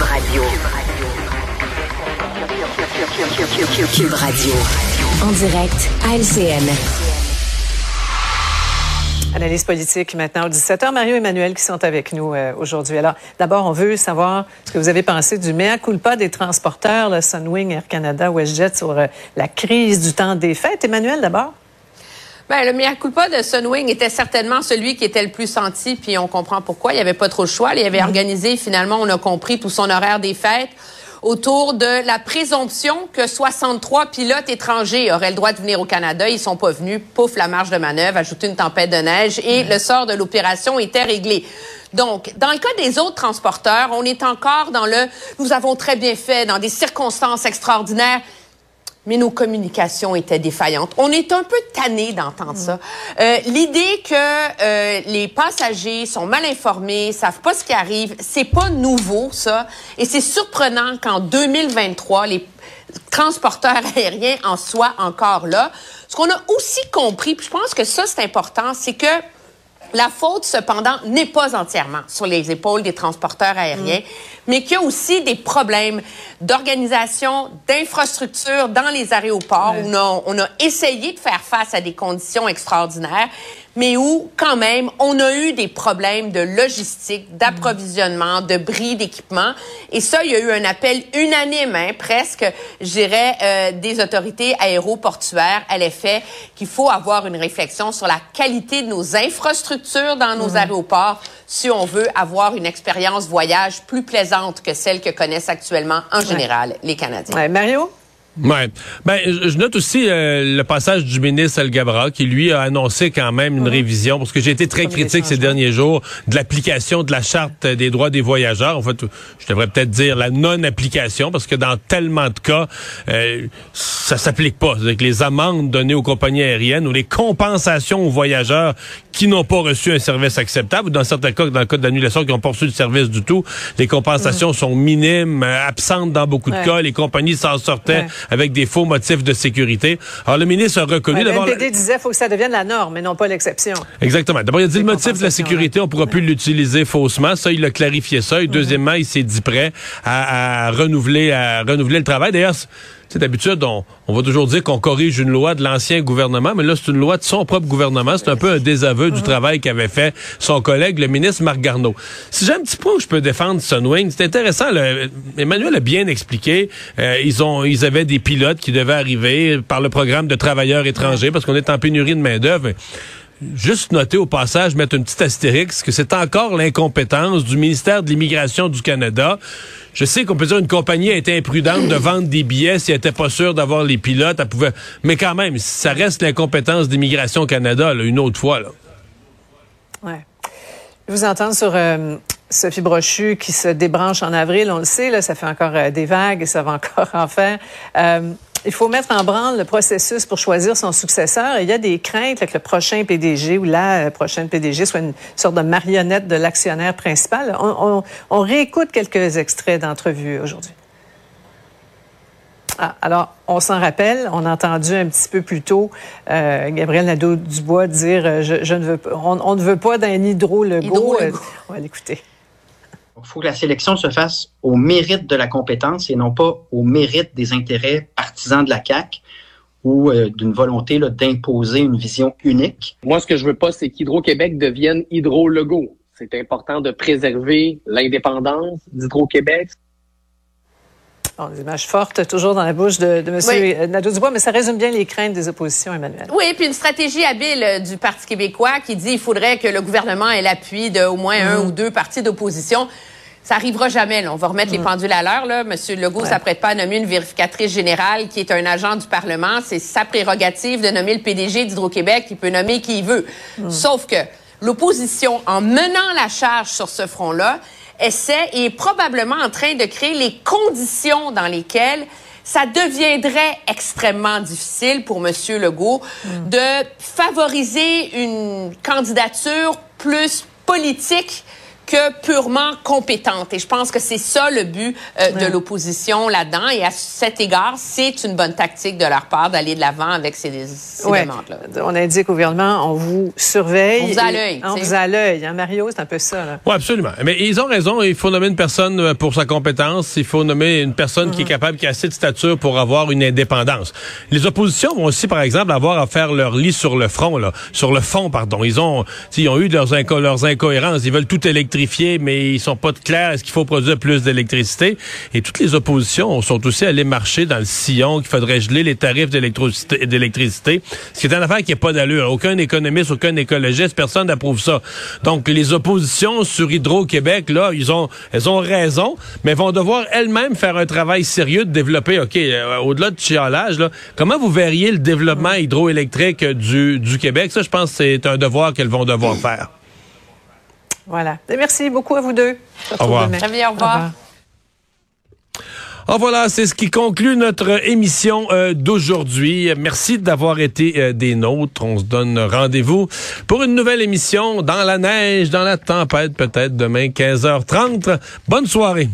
Cube Radio. Cube Radio. En direct à LCN. Analyse politique maintenant au 17h. Mario et Emmanuel qui sont avec nous euh, aujourd'hui. Alors, d'abord, on veut savoir ce que vous avez pensé du mea culpa des transporteurs, le Sunwing, Air Canada, WestJet, sur euh, la crise du temps des fêtes. Emmanuel, d'abord? Ben, le mea culpa de Sunwing était certainement celui qui était le plus senti, puis on comprend pourquoi. Il n'y avait pas trop de choix. Il avait mm-hmm. organisé, finalement, on a compris tout son horaire des fêtes autour de la présomption que 63 pilotes étrangers auraient le droit de venir au Canada. Ils sont pas venus. Pouf, la marge de manœuvre, ajouter une tempête de neige et le sort de l'opération était réglé. Donc, dans le cas des autres transporteurs, on est encore dans le nous avons très bien fait dans des circonstances extraordinaires mais nos communications étaient défaillantes. On est un peu tanné d'entendre ça. Euh, L'idée que euh, les passagers sont mal informés, savent pas ce qui arrive, c'est pas nouveau ça, et c'est surprenant qu'en 2023 les transporteurs aériens en soient encore là. Ce qu'on a aussi compris, puis je pense que ça c'est important, c'est que la faute, cependant, n'est pas entièrement sur les épaules des transporteurs aériens, mm. mais qu'il y a aussi des problèmes d'organisation, d'infrastructure dans les aéroports. Où on a essayé de faire face à des conditions extraordinaires mais où, quand même, on a eu des problèmes de logistique, d'approvisionnement, de bris d'équipement. Et ça, il y a eu un appel unanime, hein, presque, je dirais, euh, des autorités aéroportuaires à l'effet qu'il faut avoir une réflexion sur la qualité de nos infrastructures dans nos mmh. aéroports si on veut avoir une expérience voyage plus plaisante que celle que connaissent actuellement, en général, les Canadiens. Ouais, Mario? Ouais. Ben, je note aussi euh, le passage du ministre El Gabra qui lui a annoncé quand même une révision parce que j'ai été très critique ces derniers jours de l'application de la charte des droits des voyageurs. En fait, je devrais peut-être dire la non-application parce que dans tellement de cas, euh, ça s'applique pas. C'est-à-dire que les amendes données aux compagnies aériennes ou les compensations aux voyageurs qui n'ont pas reçu un service acceptable, ou dans certains cas, dans le cas d'annulation, qui n'ont pas reçu de service du tout, les compensations sont minimes, euh, absentes dans beaucoup de cas. Les compagnies s'en sortaient avec des faux motifs de sécurité. Alors, le ministre a reconnu... le NPD disait faut que ça devienne la norme, mais non pas l'exception. Exactement. D'abord, il a dit le motif de la sécurité, on ne pourra plus l'utiliser faussement. Ça, il a clarifié ça. Et mhm. deuxièmement, il s'est dit prêt à, à, renouveler, à renouveler le travail. D'ailleurs, c'est d'habitude, on, on, va toujours dire qu'on corrige une loi de l'ancien gouvernement, mais là, c'est une loi de son propre gouvernement. C'est un peu un désaveu du mhm. travail qu'avait fait son collègue, le ministre Marc Garneau. Si j'ai un petit point où je peux défendre Sunwing, c'est intéressant. Emmanuel a bien expliqué. Euh, ils ont, ils avaient des pilotes qui devaient arriver par le programme de travailleurs étrangers parce qu'on est en pénurie de main d'œuvre juste noter au passage, mettre une petite astérix, que c'est encore l'incompétence du ministère de l'Immigration du Canada. Je sais qu'on peut dire une compagnie a été imprudente de vendre des billets si elle n'était pas sûre d'avoir les pilotes. Elle pouvait... Mais quand même, ça reste l'incompétence d'Immigration Canada, une autre fois. Là. Vous entendre sur euh, Sophie Brochu qui se débranche en avril, on le sait, ça fait encore euh, des vagues et ça va encore en faire. Euh, il faut mettre en branle le processus pour choisir son successeur. il y a des craintes que le prochain PDG ou la prochaine PDG soit une sorte de marionnette de l'actionnaire principal. On, réécoute quelques extraits d'entrevues aujourd'hui. Ah, alors, on s'en rappelle, on a entendu un petit peu plus tôt euh, Gabriel Nadeau-Dubois dire euh, je, ne veux on, ne veut pas d'un hydro-lego. Euh, on va l'écouter. Il faut que la sélection se fasse au mérite de la compétence et non pas au mérite des intérêts partisans de la CAC ou euh, d'une volonté d'imposer une vision unique. Moi, ce que je veux pas, c'est qu'Hydro-Québec devienne Hydro-Lego. C'est important de préserver l'indépendance d'Hydro-Québec. des images fortes, toujours dans la bouche de, de M. Nadeau-Dubois, mais ça résume bien les craintes des oppositions, Emmanuel. Oui, puis une stratégie habile euh, du Parti québécois qui dit qu'il faudrait que le gouvernement ait l'appui de au moins un mm. ou deux partis d'opposition. Ça arrivera jamais. Là. On va remettre les mm. pendules à l'heure. Là. Monsieur Legault s'apprête pas à nommer une vérificatrice générale qui est un agent du Parlement. C'est sa prérogative de nommer le PDG d'Hydro-Québec. Il peut nommer qui il veut. Mm. Sauf que l'opposition, en menant la charge sur ce front-là, essaie et est probablement en train de créer les conditions dans lesquelles ça deviendrait extrêmement difficile pour Monsieur Legault mm. de favoriser une candidature plus politique que purement compétente. Et je pense que c'est ça le but euh, de l'opposition là-dedans. Et à cet égard, c'est une bonne tactique de leur part d'aller de l'avant avec ces, ces demandes-là. On indique au gouvernement, on vous surveille. On vous a à l'œil. On vous a à l'œil. Hein, Mario, c'est un peu ça. Oui, absolument. Mais ils ont raison. Il faut nommer une personne euh, pour sa compétence. Il faut nommer une personne qui est mhm. capable, qui a assez de stature pour avoir une indépendance. Les oppositions vont aussi, par exemple, avoir à faire leur lit sur le front, là, sur le fond, pardon. Ils ont, ils ont eu leurs, inco leurs incohérences. Ils veulent tout électrifier, mais ils sont pas clairs. Est-ce qu'il faut produire plus d'électricité? Et toutes les oppositions sont aussi allées marcher dans le sillon qu'il faudrait geler les tarifs d'électricité, ce qui est une affaire qui n'est pas d'allure. Aucun économiste, aucun écologiste, personne n'approuve ça. Donc, les oppositions sur Hydro-Québec, là, elles ont raison, mais vont devoir elles-mêmes faire un travail sérieux de développer, OK, euh, au-delà de chialage, comment vous verriez le développement hydroélectrique du, du Québec? Ça, je pense que c'est un devoir qu'elles vont devoir faire. Voilà. merci beaucoup à vous deux. Au revoir. Au revoir. Ah, voilà, c'est ce qui conclut notre émission euh, d'aujourd'hui. Merci d'avoir été euh, des nôtres. On se donne rendez-vous pour une nouvelle émission dans la neige, dans la tempête, peut-être demain 15h30. Bonne soirée.